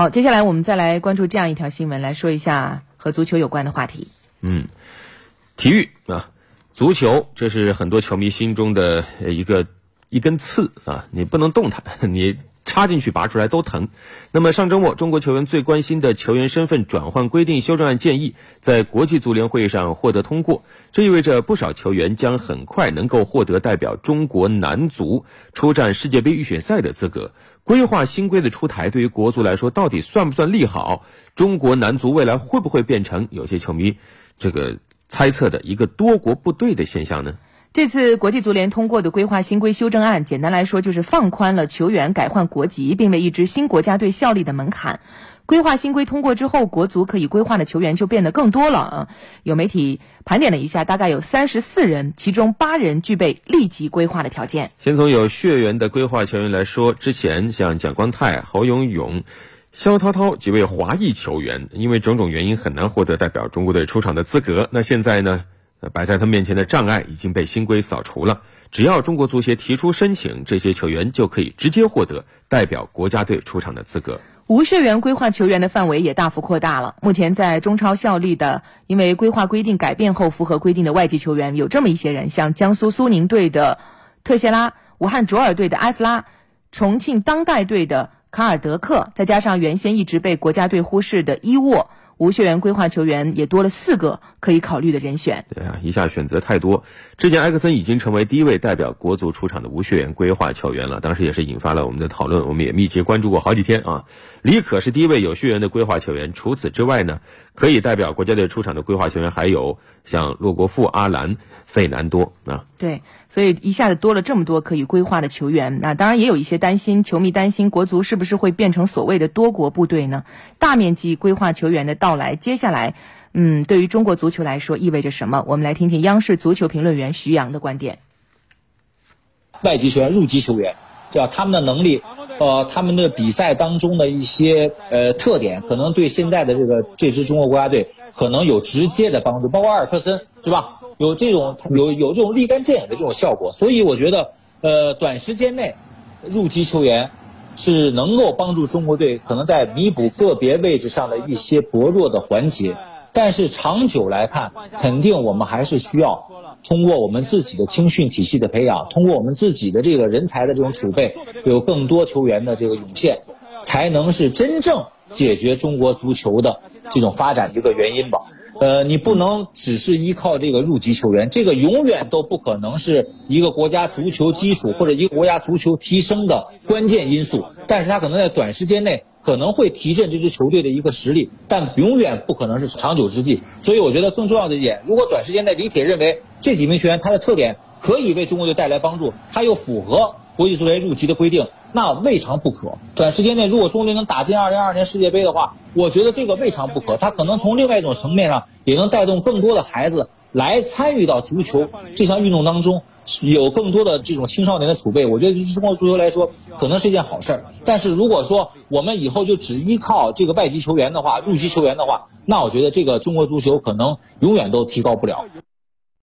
好，接下来我们再来关注这样一条新闻，来说一下和足球有关的话题。嗯，体育啊，足球这是很多球迷心中的一个一根刺啊，你不能动它，你。插进去拔出来都疼。那么上周末，中国球员最关心的球员身份转换规定修正案建议在国际足联会议上获得通过，这意味着不少球员将很快能够获得代表中国男足出战世界杯预选赛的资格。规划新规的出台，对于国足来说到底算不算利好？中国男足未来会不会变成有些球迷这个猜测的一个多国部队的现象呢？这次国际足联通过的规划新规修正案，简单来说就是放宽了球员改换国籍并为一支新国家队效力的门槛。规划新规通过之后，国足可以规划的球员就变得更多了啊！有媒体盘点了一下，大概有三十四人，其中八人具备立即规划的条件。先从有血缘的规划球员来说，之前像蒋光太、侯永永、肖涛涛几位华裔球员，因为种种原因很难获得代表中国队出场的资格。那现在呢？摆在他面前的障碍已经被新规扫除了。只要中国足协提出申请，这些球员就可以直接获得代表国家队出场的资格。无血缘规划球员的范围也大幅扩大了。目前在中超效力的，因为规划规定改变后符合规定的外籍球员有这么一些人，像江苏苏宁队的特谢拉、武汉卓尔队的埃弗拉、重庆当代队的卡尔德克，再加上原先一直被国家队忽视的伊沃。无血缘规划球员也多了四个可以考虑的人选。对啊，一下选择太多。之前埃克森已经成为第一位代表国足出场的无血缘规划球员了，当时也是引发了我们的讨论，我们也密切关注过好几天啊。李可是第一位有血缘的规划球员。除此之外呢，可以代表国家队出场的规划球员还有像洛国富、阿兰、费南多啊。对，所以一下子多了这么多可以规划的球员，那当然也有一些担心，球迷担心国足是不是会变成所谓的多国部队呢？大面积规划球员的到来，接下来，嗯，对于中国足球来说意味着什么？我们来听听央视足球评论员徐阳的观点。外籍球员、入籍球员，对吧？他们的能力，呃，他们的比赛当中的一些呃特点，可能对现在的这个这支中国国家队可能有直接的帮助。包括阿尔克森，是吧？有这种有有这种立竿见影的这种效果。所以我觉得，呃，短时间内入籍球员。是能够帮助中国队可能在弥补个别位置上的一些薄弱的环节，但是长久来看，肯定我们还是需要通过我们自己的青训体系的培养，通过我们自己的这个人才的这种储备，有更多球员的这个涌现，才能是真正解决中国足球的这种发展一个原因吧。呃，你不能只是依靠这个入籍球员，这个永远都不可能是一个国家足球基础或者一个国家足球提升的关键因素。但是他可能在短时间内可能会提振这支球队的一个实力，但永远不可能是长久之计。所以我觉得更重要的一点，如果短时间内李铁认为这几名球员他的特点可以为中国队带来帮助，他又符合。国际足联入籍的规定，那未尝不可。短时间内，如果中国队能打进二零二二年世界杯的话，我觉得这个未尝不可。他可能从另外一种层面上，也能带动更多的孩子来参与到足球这项运动当中，有更多的这种青少年的储备。我觉得对中国足球来说，可能是一件好事儿。但是如果说我们以后就只依靠这个外籍球员的话，入籍球员的话，那我觉得这个中国足球可能永远都提高不了。